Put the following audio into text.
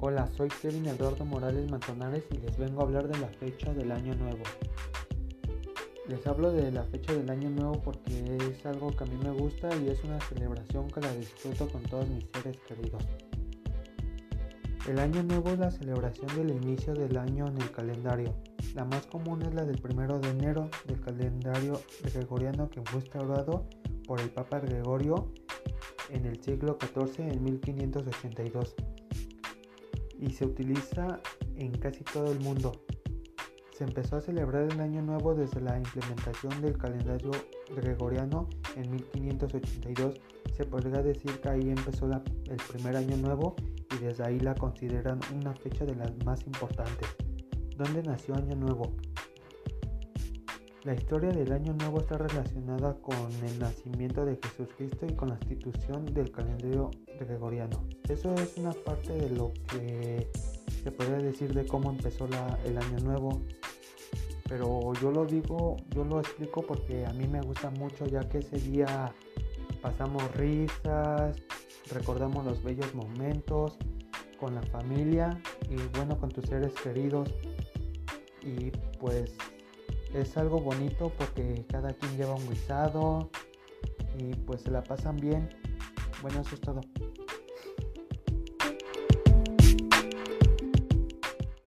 Hola, soy Kevin Eduardo Morales Manzanares y les vengo a hablar de la fecha del Año Nuevo. Les hablo de la fecha del Año Nuevo porque es algo que a mí me gusta y es una celebración que la disfruto con todos mis seres queridos. El Año Nuevo es la celebración del inicio del año en el calendario. La más común es la del 1 de enero del calendario gregoriano que fue instaurado por el Papa Gregorio en el siglo XIV en 1582 y se utiliza en casi todo el mundo. Se empezó a celebrar el Año Nuevo desde la implementación del calendario gregoriano en 1582. Se podría decir que ahí empezó el primer Año Nuevo y desde ahí la consideran una fecha de las más importantes. ¿Dónde nació Año Nuevo? La historia del Año Nuevo está relacionada con el nacimiento de Jesucristo y con la institución del calendario gregoriano. Eso es una parte de lo que se podría decir de cómo empezó el Año Nuevo. Pero yo lo digo, yo lo explico porque a mí me gusta mucho ya que ese día pasamos risas, recordamos los bellos momentos con la familia y bueno con tus seres queridos y pues es algo bonito porque cada quien lleva un guisado y pues se la pasan bien. Bueno, eso es todo.